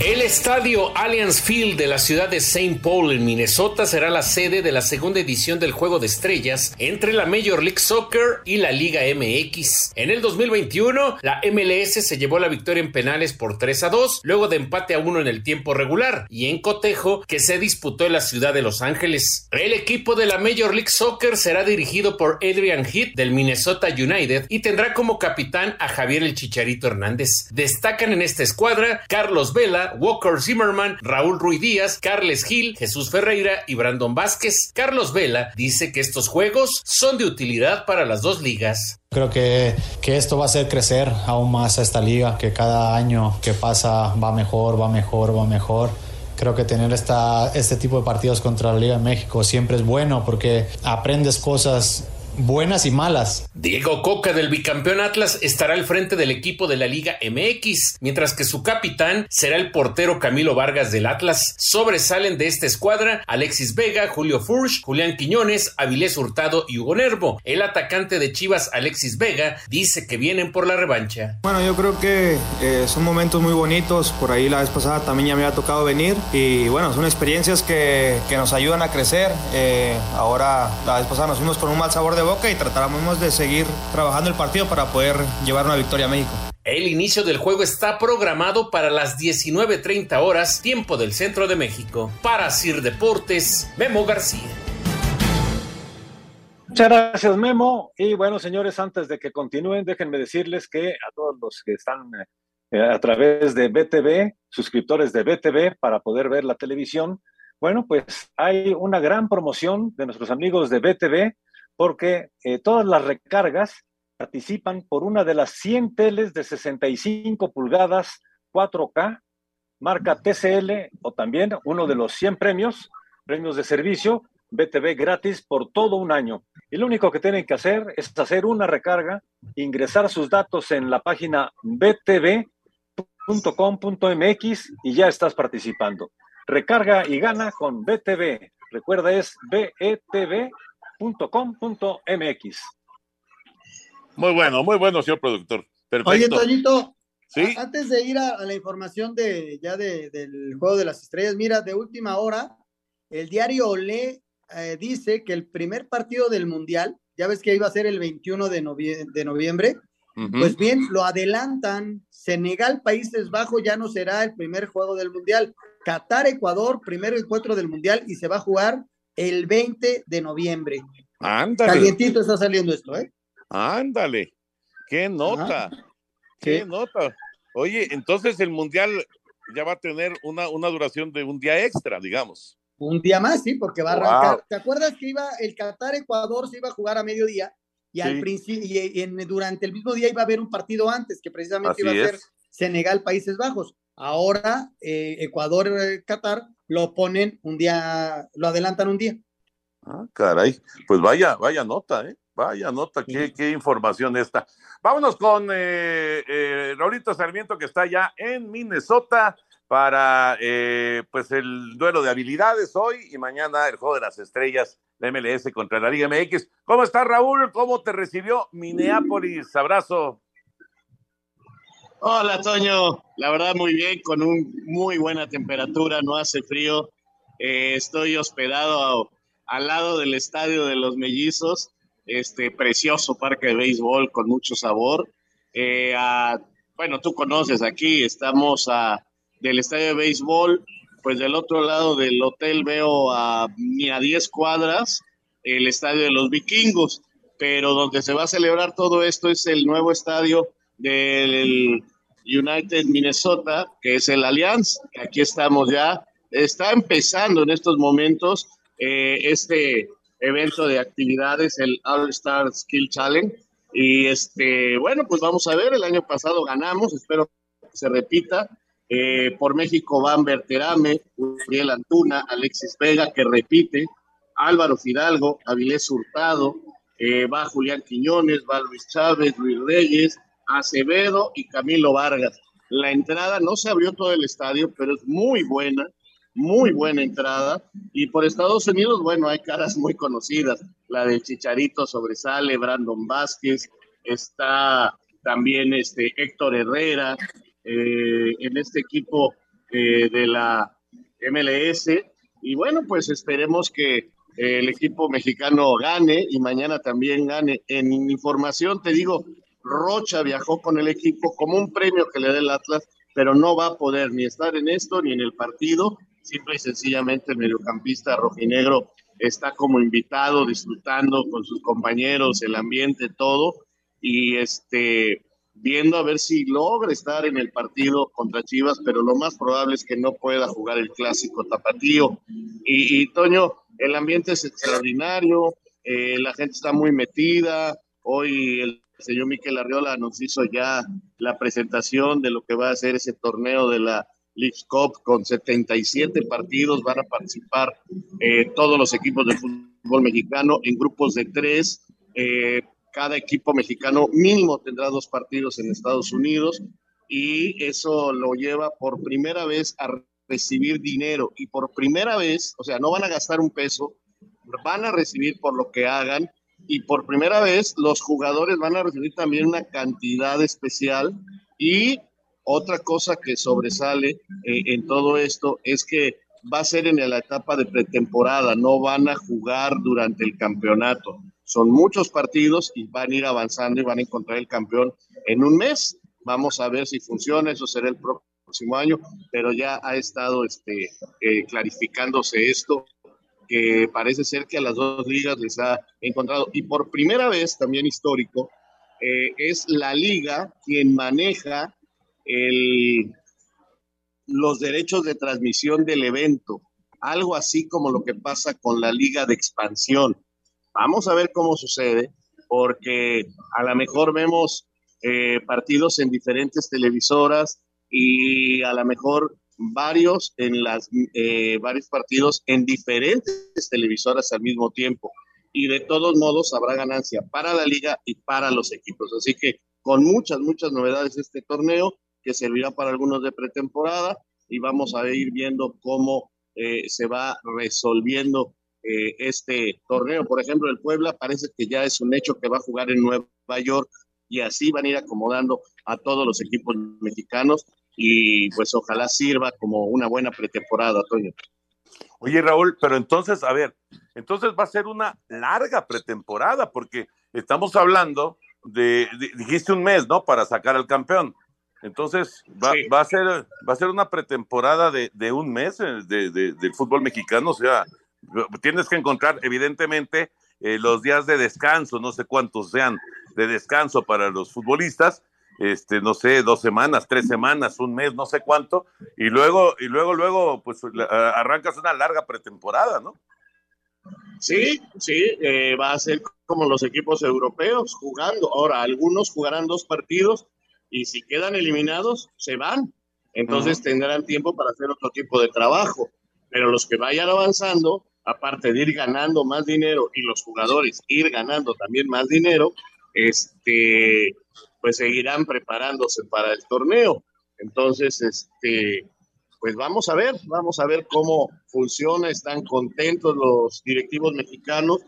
El estadio Allianz Field de la ciudad de St. Paul en Minnesota será la sede de la segunda edición del Juego de Estrellas entre la Major League Soccer y la Liga MX. En el 2021, la MLS se llevó la victoria en penales por 3 a 2, luego de empate a 1 en el tiempo regular y en cotejo que se disputó en la ciudad de Los Ángeles. El equipo de la Major League Soccer será dirigido por Adrian Heath del Minnesota United y tendrá como capitán a Javier el Chicharito Hernández. Destacan en esta escuadra Carlos Vela, Walker Zimmerman, Raúl Ruiz Díaz, Carles Gil, Jesús Ferreira y Brandon Vázquez. Carlos Vela dice que estos juegos son de utilidad para las dos ligas. Creo que, que, esto va a hacer crecer aún más a esta liga, que cada año que pasa va mejor, va mejor, va mejor. Creo que tener esta, este tipo de partidos contra la Liga de México siempre es bueno porque aprendes cosas buenas y malas. Diego Coca del bicampeón Atlas estará al frente del equipo de la Liga MX, mientras que su capitán será el portero Camilo Vargas del Atlas. Sobresalen de esta escuadra Alexis Vega, Julio Furch, Julián Quiñones, Avilés Hurtado y Hugo Nervo. El atacante de Chivas, Alexis Vega, dice que vienen por la revancha. Bueno, yo creo que eh, son momentos muy bonitos. Por ahí la vez pasada también ya me había tocado venir y bueno, son experiencias que, que nos ayudan a crecer. Eh, ahora la vez pasada nos fuimos con un mal sabor de boca y trataremos de seguir trabajando el partido para poder llevar una victoria a México. El inicio del juego está programado para las 19.30 horas, tiempo del centro de México. Para Sir Deportes, Memo García. Muchas gracias, Memo. Y bueno, señores, antes de que continúen, déjenme decirles que a todos los que están eh, a través de BTV, suscriptores de BTV, para poder ver la televisión, bueno, pues hay una gran promoción de nuestros amigos de BTV porque eh, todas las recargas participan por una de las 100 teles de 65 pulgadas 4K, marca TCL, o también uno de los 100 premios, premios de servicio, BTV gratis por todo un año. Y lo único que tienen que hacer es hacer una recarga, ingresar sus datos en la página btv.com.mx y ya estás participando. Recarga y gana con BTV. Recuerda, es BETV .com.mx. Muy bueno, muy bueno, señor productor. Perfecto. Oye, Toñito, ¿Sí? antes de ir a, a la información de ya de, del juego de las estrellas, mira, de última hora, el diario Olé eh, dice que el primer partido del Mundial, ya ves que iba a ser el 21 de, novie de noviembre, uh -huh. pues bien, lo adelantan. Senegal, Países Bajos ya no será el primer juego del Mundial. Qatar, Ecuador, primer encuentro del Mundial y se va a jugar el 20 de noviembre. Ándale. Calientito está saliendo esto, ¿eh? Ándale. Qué nota. Ajá. Qué Sí. nota. Oye, entonces el mundial ya va a tener una, una duración de un día extra, digamos. Un día más, sí, porque va a arrancar. Wow. ¿Te acuerdas que iba el Qatar Ecuador se iba a jugar a mediodía y al Sí. principio y, en, durante el mismo día iba a haber un partido antes que precisamente Así iba a ser es. Senegal Países Bajos. Ahora eh, Ecuador eh, lo ponen un día, lo adelantan un día. Ah, caray. Pues vaya, vaya nota, ¿eh? Vaya nota, qué, qué información esta. Vámonos con eh, eh, Raulito Sarmiento, que está ya en Minnesota para eh, pues el duelo de habilidades hoy y mañana el juego de las estrellas de MLS contra la Liga MX. ¿Cómo está Raúl? ¿Cómo te recibió Minneapolis? Abrazo. Hola, Toño. La verdad, muy bien, con un muy buena temperatura, no hace frío. Eh, estoy hospedado a- al lado del estadio de los Mellizos, este precioso parque de béisbol con mucho sabor. Eh, a- bueno, tú conoces aquí, estamos a, del estadio de béisbol, pues del otro lado del hotel veo a ni a 10 cuadras el estadio de los vikingos, pero donde se va a celebrar todo esto es el nuevo estadio del United Minnesota, que es el Allianz, aquí estamos ya. Está empezando en estos momentos eh, este evento de actividades, el All Star Skill Challenge, Y este, bueno, pues vamos a ver, el año pasado ganamos, espero que se repita. Eh, por México van Berterame, Uriel Antuna, Alexis Vega, que repite, Álvaro Fidalgo, Avilés Hurtado, eh, va Julián Quiñones, va Luis Chávez, Luis Reyes, Acevedo y Camilo Vargas. La entrada no se abrió todo el estadio, pero es muy buena, muy buena entrada. Y por Estados Unidos, bueno, hay caras muy conocidas. La de Chicharito sobresale, Brandon Vázquez, está también este Héctor Herrera, eh, en este equipo eh, de la MLS. Y bueno, pues esperemos que el equipo mexicano gane y mañana también gane. En información te digo, Rocha viajó con el equipo como un premio que le dé el Atlas, pero no va a poder ni estar en esto ni en el partido. Simple y sencillamente el mediocampista rojinegro está como invitado, disfrutando con sus compañeros, el ambiente, todo. Y este, viendo a ver si logra estar en el partido contra Chivas, pero lo más probable es que no pueda jugar el clásico tapatío. Y, Toño, el ambiente es extraordinario, eh, la gente está muy metida. Hoy el señor Miquel Arriola nos hizo ya la presentación de lo que va a ser ese torneo de la League Cup con 77 partidos. Van a participar eh, todos los equipos de fútbol mexicano en grupos de tres. Eh, cada equipo mexicano mínimo tendrá dos partidos en Estados Unidos y eso lo lleva por primera vez a recibir dinero y por primera vez, o sea, no van a gastar un peso, van a recibir por lo que hagan y por primera vez los jugadores van a recibir también una cantidad especial y otra cosa que sobresale eh, en todo esto es que va a ser en la etapa de pretemporada, no van a jugar durante el campeonato. Son muchos partidos y van a ir avanzando y van a encontrar el campeón en un mes. Vamos a ver si funciona, eso será el próximo año, pero ya ha estado este, eh, clarificándose esto, que parece ser que a las dos ligas les ha encontrado. Y por primera vez, también histórico, eh, es la liga quien maneja el, los derechos de transmisión del evento, algo así como lo que pasa con la liga de expansión. Vamos a ver cómo sucede, porque a lo mejor vemos eh, partidos en diferentes televisoras y a lo mejor varios en las eh, varios partidos en diferentes televisoras al mismo tiempo. Y de todos modos habrá ganancia para la liga y para los equipos. Así que con muchas muchas novedades este torneo que servirá para algunos de pretemporada y vamos a ir viendo cómo eh, se va resolviendo eh, este torneo. Por ejemplo, el Puebla parece que ya es un hecho que va a jugar en Nueva York y así van a ir acomodando a todos los equipos mexicanos y pues ojalá sirva como una buena pretemporada, Toño. Oye, Raúl, pero entonces, a ver, entonces va a ser una larga pretemporada porque estamos hablando de, dijiste un mes, ¿no? Para sacar al campeón. Entonces, va, va, a, ser, va a ser una pretemporada de, de un mes eh, de, del fútbol mexicano, o sea, tienes que encontrar, evidentemente, eh, los días de descanso, no sé cuántos sean de descanso para los futbolistas, este, no sé, dos semanas, tres semanas, un mes, no sé cuánto, y luego, y luego, luego, pues arrancas una larga pretemporada, ¿no? Sí, sí, eh, va a ser como los equipos europeos jugando. Ahora, algunos jugarán dos partidos y si quedan eliminados, se van. Entonces tendrán tiempo para hacer otro tipo de trabajo. Pero los que vayan avanzando, aparte de ir ganando más dinero y los jugadores ir ganando también más dinero, este, pues seguirán preparándose para el torneo. Entonces, este, pues vamos a ver, vamos a ver cómo funciona, están contentos los directivos mexicanos.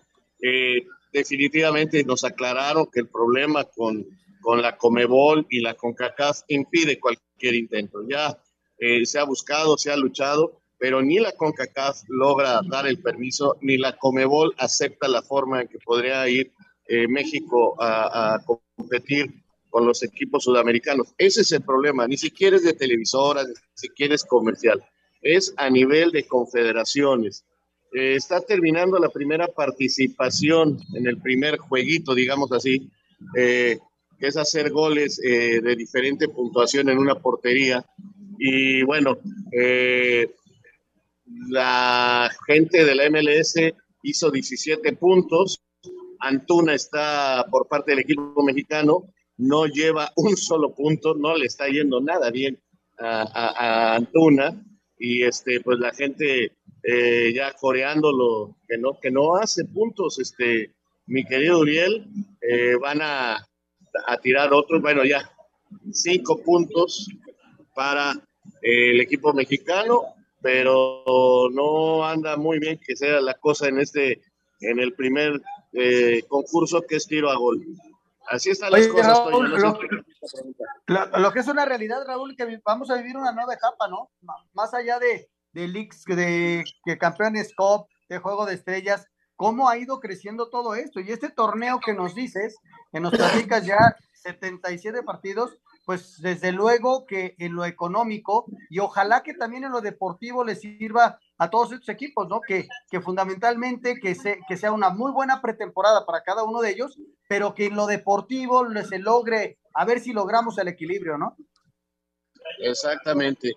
Eh, definitivamente nos aclararon que el problema con, con la Comebol y la CONCACAF impide cualquier intento. Ya eh, se ha buscado, se ha luchado, pero ni la CONCACAF logra dar el permiso, ni la Comebol acepta la forma en que podría ir eh, México a, competir con los equipos sudamericanos. Ese es el problema, ni siquiera es de televisoras, ni siquiera es comercial, es a nivel de confederaciones. Eh, está terminando la primera participación en el primer jueguito, digamos así, eh, que es hacer goles de diferente puntuación en una portería. Y bueno, la gente de la MLS hizo 17 puntos Antuna está por parte del equipo mexicano, no lleva un solo punto, no le está yendo nada bien a, Antuna y este pues la gente eh, ya coreándolo que no que no hace puntos este mi querido Uriel eh, van a, a tirar otros bueno ya cinco puntos para el equipo mexicano pero no anda muy bien que sea la cosa en este en el primer eh, concurso que es tiro a gol. Así están las cosas. lo, que es una realidad, Raúl, que vamos a vivir una nueva etapa, ¿no? Más allá de, de leaks, de, que campeones COP, de Juego de Estrellas, cómo ha ido creciendo todo esto. Y este torneo que nos dices, que nos platicas ya 77 partidos, pues desde luego que en lo económico y ojalá que también en lo deportivo les sirva a todos estos equipos, ¿no? Que, que fundamentalmente que, se, que sea una muy buena pretemporada para cada uno de ellos, pero que en lo deportivo se logre, a ver si logramos el equilibrio, ¿no? Exactamente,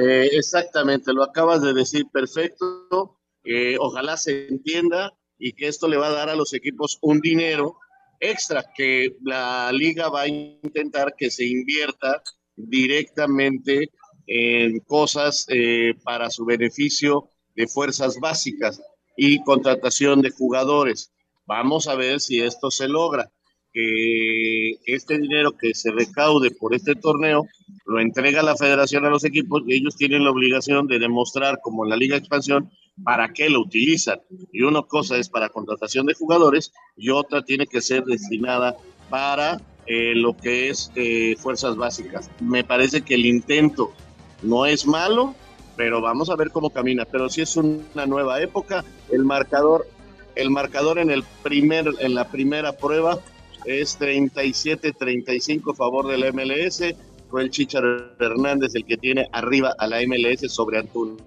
eh, exactamente, lo acabas de decir perfecto. Eh, ojalá se entienda y que esto le va a dar a los equipos un dinero extra que la liga va a intentar que se invierta directamente en cosas eh, para su beneficio de fuerzas básicas y contratación de jugadores. Vamos a ver si esto se logra, que este dinero que se recaude por este torneo lo entrega la federación a los equipos y ellos tienen la obligación de demostrar, como en la Liga Expansión, para qué lo utilizan. Y una cosa es para contratación de jugadores y otra tiene que ser destinada para eh, lo que es eh, fuerzas básicas. Me parece que el intento no es malo, pero vamos a ver cómo camina. Pero si es una nueva época, el marcador, el marcador en el primer, en la primera prueba es 37-35 a favor del MLS. Fue el Chichar Hernández el que tiene arriba a la MLS sobre Antuna.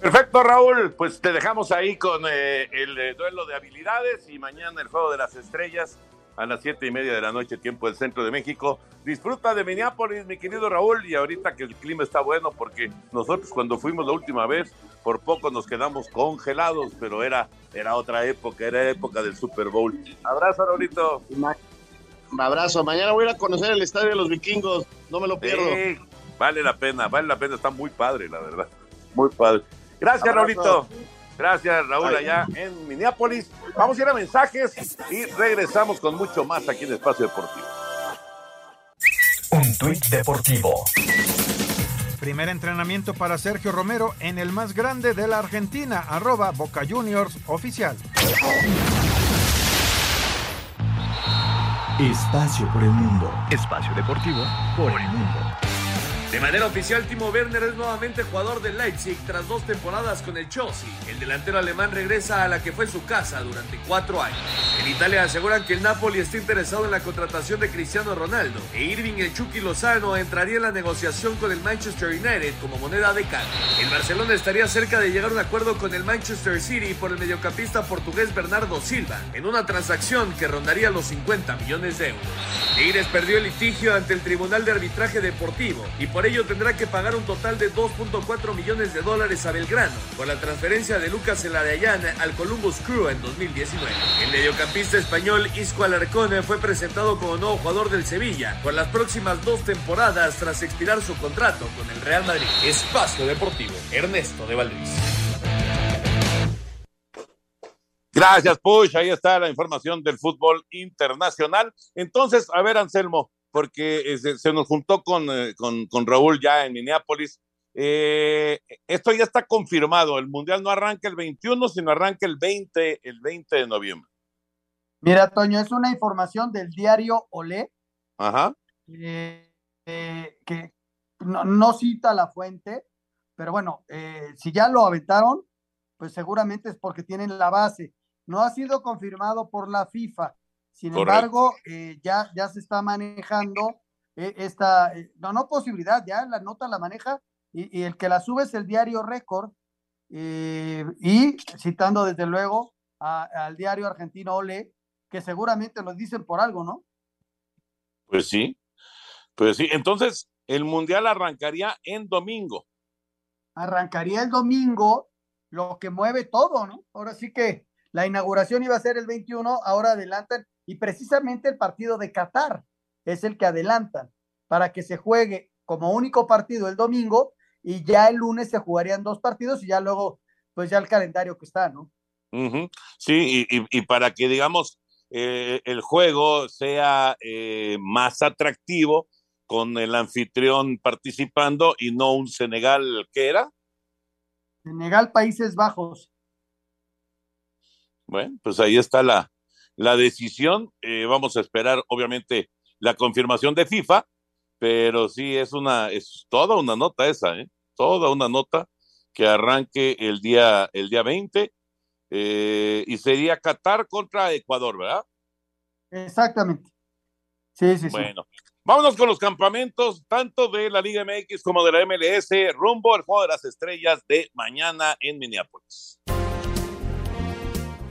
Perfecto, Raúl. Pues te dejamos ahí con eh, el eh, duelo de habilidades y mañana el juego de las estrellas a las siete y media de la noche, tiempo del centro de México. Disfruta de Minneapolis, mi querido Raúl, y ahorita que el clima está bueno, porque nosotros cuando fuimos la última vez, por poco nos quedamos congelados, pero era, era otra época, era época del Super Bowl. Abrazo, Raulito. Abrazo. Mañana voy a ir a conocer el estadio de los vikingos, no me lo pierdo. vale la pena, vale la pena, está muy padre, la verdad. Muy padre. Gracias, Raulito. Gracias, Raúl, allá en Minneapolis. Vamos a ir a mensajes y regresamos con mucho más aquí en Espacio Deportivo. Un tuit deportivo. Primer entrenamiento para Sergio Romero en el más grande de la Argentina, arroba Boca Juniors oficial. Espacio por el mundo. Espacio deportivo por el mundo. De manera oficial, Timo Werner es nuevamente jugador del Leipzig tras dos temporadas con el Chelsea. El delantero alemán regresa a la que fue su casa durante cuatro años. En Italia aseguran que el Napoli está interesado en la contratación de Cristiano Ronaldo e Irving el Chucky Lozano entraría en la negociación con el Manchester United como moneda de cambio. El Barcelona estaría cerca de llegar a un acuerdo con el Manchester City por el mediocampista portugués Bernardo Silva en una transacción que rondaría los 50 millones de euros. Tigres perdió el litigio ante el Tribunal de Arbitraje Deportivo y por ello tendrá que pagar un total de 2.4 millones de dólares a Belgrano por la transferencia de Lucas Eladayán al Columbus Crew en 2019. El mediocampista español Isco Alarcón fue presentado como nuevo jugador del Sevilla por las próximas dos temporadas tras expirar su contrato con el Real Madrid. Espacio Deportivo, Ernesto de Valdés. Gracias, Push. Ahí está la información del fútbol internacional. Entonces, a ver, Anselmo, porque se, nos juntó eh, con, con, Raúl ya en Minneapolis. Eh, esto ya está confirmado. El Mundial no arranca el 21, sino arranca el 20, el 20 de noviembre. Mira, Toño, es una información del diario Olé. Ajá. Eh, que no, no, cita la fuente, pero bueno, si ya lo aventaron, pues seguramente es porque tienen la base no ha sido confirmado por la FIFA. Sin embargo, eh, ya, ya se está manejando eh, esta, eh, no, no posibilidad, ya la nota la maneja y, el que la sube es el diario Récord y citando desde luego al diario argentino Ole, que seguramente lo dicen por algo, ¿no? Pues sí, pues sí. Entonces, el Mundial arrancaría en domingo. Arrancaría el domingo, lo que mueve todo, ¿no? Ahora sí que la inauguración iba a ser el 21, ahora adelantan y precisamente el partido de Qatar es el que adelantan para que se juegue como único partido el domingo y ya el lunes se jugarían dos partidos y ya luego, pues ya el calendario que está, ¿no? Sí, y, para que, digamos, eh, el juego sea eh, más atractivo con el anfitrión participando y no un Senegal, ¿qué era? Senegal, Países Bajos. Bueno, pues ahí está la, la decisión. Eh, vamos a esperar, obviamente, la confirmación de FIFA, pero sí es una, es toda una nota esa, ¿eh? Toda una nota que arranque el día, el día 20 eh, y sería Qatar contra Ecuador, ¿verdad? Exactamente. Sí, sí, sí. Bueno, vámonos con los campamentos, tanto de la Liga MX como de la MLS, rumbo al juego de las estrellas de mañana en Minneapolis.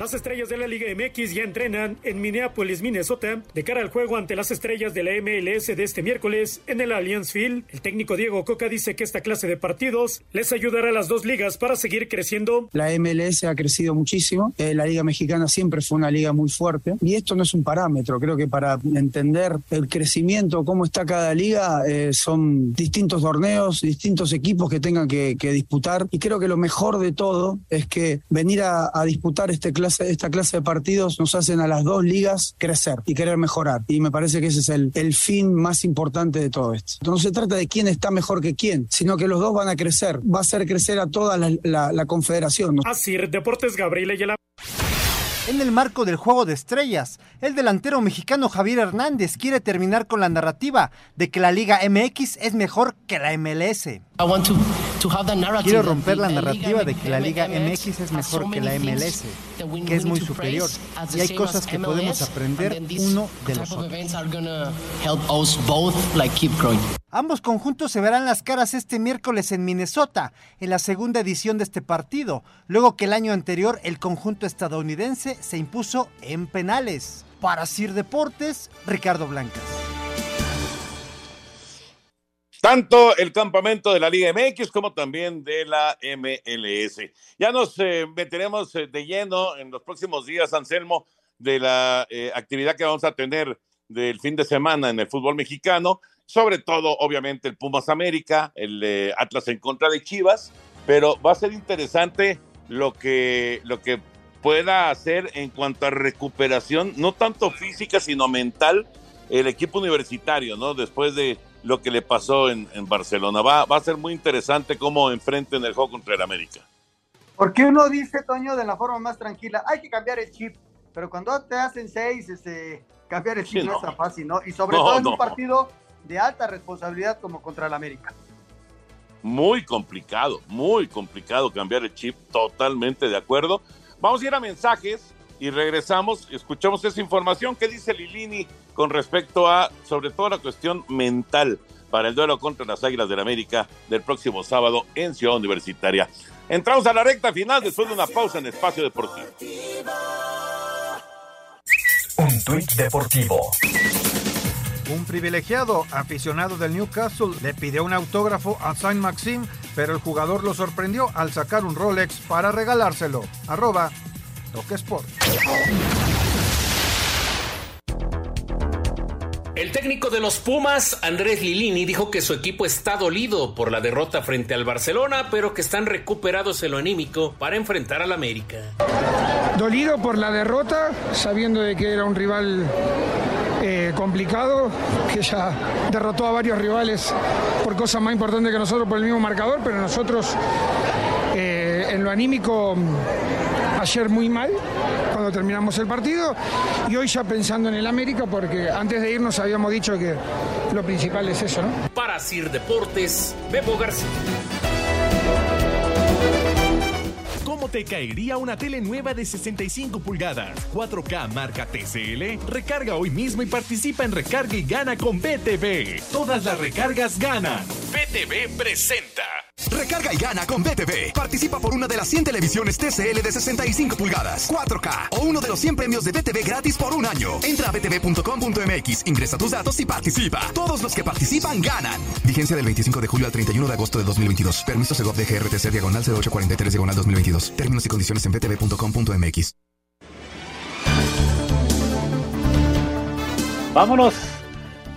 Las estrellas de la Liga MX ya entrenan en Minneapolis, Minnesota, de cara al juego ante las estrellas de la MLS de este miércoles en el Allianz Field. El técnico Diego Coca dice que esta clase de partidos les ayudará a las dos ligas para seguir creciendo. La MLS ha crecido muchísimo. Eh, la Liga Mexicana siempre fue una liga muy fuerte. Y esto no es un parámetro. Creo que para entender el crecimiento, cómo está cada liga, eh, son distintos torneos, distintos equipos que tengan que, disputar. Y creo que lo mejor de todo es que venir a, a disputar este clase esta clase de partidos nos hacen a las dos ligas crecer y querer mejorar. Y me parece que ese es el, el fin más importante de todo esto. No se trata de quién está mejor que quién, sino que los dos van a crecer. Va a hacer crecer a toda la, la, confederación. Así, Deportes Gabriel Ayala. En el marco del juego de estrellas, el delantero mexicano Javier Hernández quiere terminar con la narrativa de que la Liga MX es mejor que la MLS. Quiero romper la narrativa de que la Liga MX es mejor que la MLS, que es muy superior, y hay cosas que podemos aprender uno de los otros. Ambos conjuntos se verán las caras este miércoles en Minnesota, en la segunda edición de este partido, luego que el año anterior el conjunto estadounidense se impuso en penales. Para Sir Deportes, Ricardo Blancas. Tanto el campamento de la Liga MX como también de la MLS. Ya nos eh, meteremos eh, de lleno en los próximos días, Anselmo, de la eh, actividad que vamos a tener del fin de semana en el fútbol mexicano, sobre todo, obviamente, el Pumas América, el Atlas en contra de Chivas, pero va a ser interesante lo que, lo que pueda hacer en cuanto a recuperación, no tanto física, sino mental, el equipo universitario, ¿no? Después de lo que le pasó en, Barcelona. Va, va, a ser muy interesante cómo enfrenten el juego contra el América. Porque uno dice, Toño, de la forma más tranquila, hay que cambiar el chip, pero cuando te hacen seis, este, cambiar el chip no. es tan fácil, ¿no? Y sobre todo en un partido de alta responsabilidad como contra el América. Muy complicado, muy complicado cambiar el chip, totalmente de acuerdo. Vamos a ir a mensajes y regresamos, escuchamos esa información que dice Lilini con respecto a, sobre todo, la cuestión mental para el duelo contra las Águilas del América del próximo sábado en Ciudad Universitaria. Entramos a la recta final después de una pausa en Espacio Deportivo. Un tuit deportivo. Un privilegiado aficionado del Newcastle le pidió un autógrafo a Saint Maxim, pero el jugador lo sorprendió al sacar un Rolex para regalárselo. Arroba Toque Sport. El técnico de los Pumas, Andrés Lilini, dijo que su equipo está dolido por la derrota frente al Barcelona, pero que están recuperados en lo anímico para enfrentar al América. Dolido por la derrota, sabiendo de que era un rival eh, complicado, que ya derrotó a varios rivales por cosas más importantes que nosotros por el mismo marcador, pero nosotros eh, en lo anímico ayer muy mal cuando terminamos el partido y hoy ya pensando en el América porque antes de irnos habíamos dicho que lo principal es eso, ¿no? Para Sir Deportes, Bebo García. ¿Cómo te caería una tele nueva de 65 pulgadas, 4K marca TCL? Recarga hoy mismo y participa en Recarga y Gana con BTV. Todas las recargas ganan. BTV presenta. Recarga y gana con BTV. Participa por una de las 100 televisiones TCL de 65 pulgadas, 4K o uno de los 100 premios de BTV gratis por un año. Entra a btv.com.mx, ingresa tus datos y participa. Todos los que participan ganan. Vigencia del 25 de julio al 31 de agosto de 2022. Permiso Segov de GRTC diagonal 0843 diagonal 2022. Términos y condiciones en btv.com.mx. Vámonos.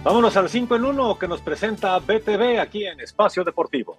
Vámonos al 5 en 1 que nos presenta BTV aquí en Espacio Deportivo.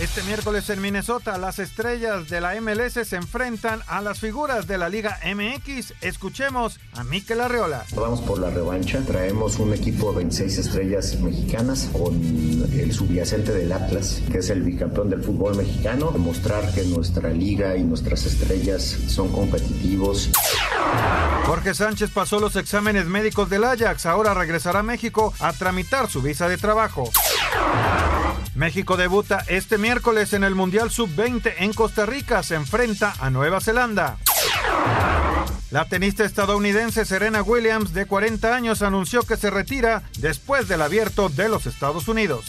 Este miércoles en Minnesota, las estrellas de la MLS se enfrentan a las figuras de la Liga MX. Escuchemos a Mikel Arreola. Vamos por la revancha. Traemos un equipo de 26 estrellas mexicanas con el subyacente del Atlas, que es el bicampeón del fútbol mexicano. Demostrar que nuestra liga y nuestras estrellas son competitivos. Jorge Sánchez pasó los exámenes médicos del Ajax. Ahora regresará a México a tramitar su visa de trabajo. México debuta este miércoles en el Mundial Sub-20 en Costa Rica. Se enfrenta a Nueva Zelanda. La tenista estadounidense Serena Williams, de 40 años, anunció que se retira después del abierto de los Estados Unidos.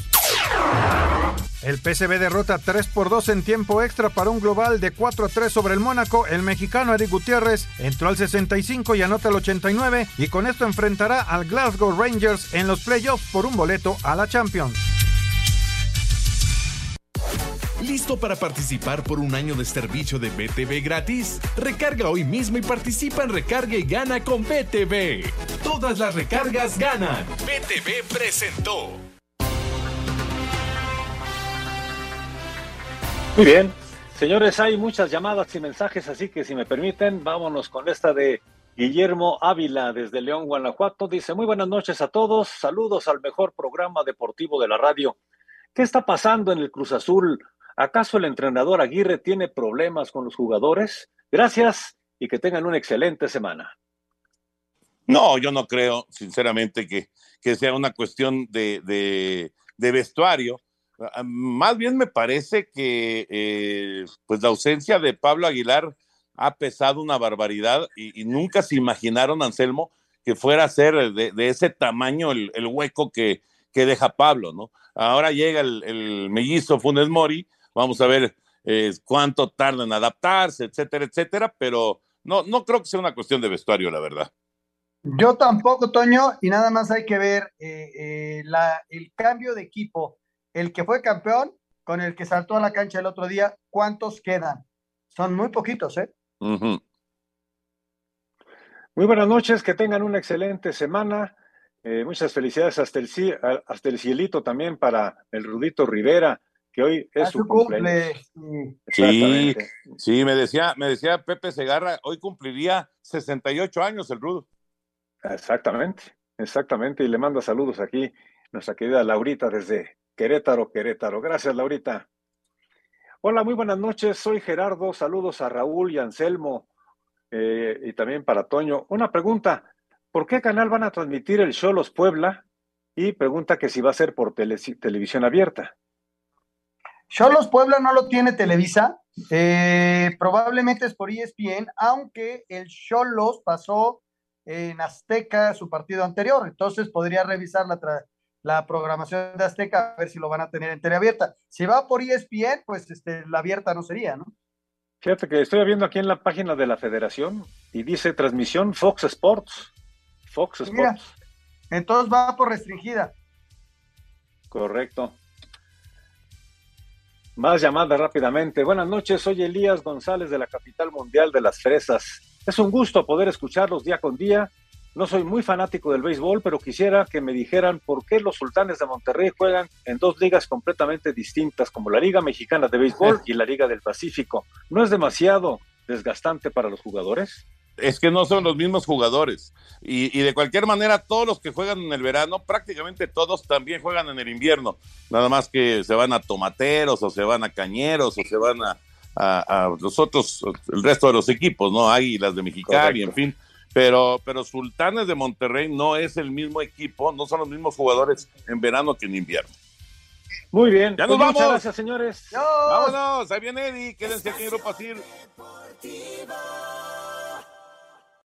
El PSV derrota 3 por 2 en tiempo extra para un global de 4 a 3 sobre el Mónaco. El mexicano Eric Gutiérrez entró al 65 y anota el 89 y con esto enfrentará al Glasgow Rangers en los playoffs por un boleto a la Champions. ¿Listo para participar por un año de servicio de BTV gratis? Recarga hoy mismo y participa en Recarga y Gana con BTV. Todas las recargas ganan. BTV presentó. Muy bien, señores, hay muchas llamadas y mensajes, así que si me permiten, vámonos con esta de Guillermo Ávila desde León, Guanajuato. Dice, muy buenas noches a todos, saludos al mejor programa deportivo de la radio. ¿Qué está pasando en el Cruz Azul? ¿Acaso el entrenador Aguirre tiene problemas con los jugadores? Gracias y que tengan una excelente semana. No, yo no creo, sinceramente, que, que sea una cuestión de, de, vestuario. Ah, Más bien me parece que eh, pues la ausencia de Pablo Aguilar ha pesado una barbaridad y, nunca se imaginaron, Anselmo, que fuera a ser de, de ese tamaño el, el hueco que, que, deja Pablo, ¿no? Ahora llega el, el mellizo Funes Mori, vamos a ver eh, cuánto tarda en adaptarse, etcétera, etcétera, pero no, no creo que sea una cuestión de vestuario, la verdad. Yo tampoco, Toño, y nada más hay que ver eh, eh, la, el cambio de equipo. El que fue campeón con el que saltó a la cancha el otro día, ¿cuántos quedan? Son muy poquitos, ¿eh? Uh -huh. Muy buenas noches, que tengan una excelente semana. Eh, muchas felicidades hasta el, hasta el cielito también para el Rudito Rivera, que hoy es su, su cumpleaños. Cumple. Sí, sí, me decía, me decía Pepe Segarra, hoy cumpliría 68 años el Rudo. Exactamente, exactamente, y le manda saludos aquí nuestra querida Laurita desde Querétaro, Querétaro. Gracias, Laurita. Hola, muy buenas noches, soy Gerardo, saludos a Raúl y Anselmo, eh, y también para Toño. Una pregunta, ¿por qué canal van a transmitir el Cholos Puebla? Y pregunta que si va a ser por tele, televisión abierta. Cholos Puebla no lo tiene Televisa, eh, probablemente es por ESPN, aunque el Cholos pasó en Azteca su partido anterior, entonces podría revisar la, la programación de Azteca a ver si lo van a tener en tele abierta. Si va por ESPN, pues este, la abierta no sería, ¿no? Fíjate que estoy viendo aquí en la página de la federación y dice transmisión Fox Sports. Fox Sports. Mira, entonces va por restringida. Correcto. Más llamadas rápidamente. Buenas noches, soy Elías González de la capital mundial de las fresas. Es un gusto poder escucharlos día con día. No soy muy fanático del béisbol, pero quisiera que me dijeran por qué los sultanes de Monterrey juegan en dos ligas completamente distintas, como la Liga Mexicana de Béisbol y la Liga del Pacífico. ¿No es demasiado desgastante para los jugadores? Es que no son los mismos jugadores. Y, y, de cualquier manera, todos los que juegan en el verano, prácticamente todos también juegan en el invierno. Nada más que se van a tomateros o se van a cañeros o se van a, a, a los otros, el resto de los equipos, ¿no? Águilas de Mexicali, en fin. Pero, pero Sultanes de Monterrey no es el mismo equipo, no son los mismos jugadores en verano que en invierno. Muy bien. Ya nos pues vamos. gracias, señores. Vámonos. Ahí viene Eddie. Quédense aquí en Grupo Asir.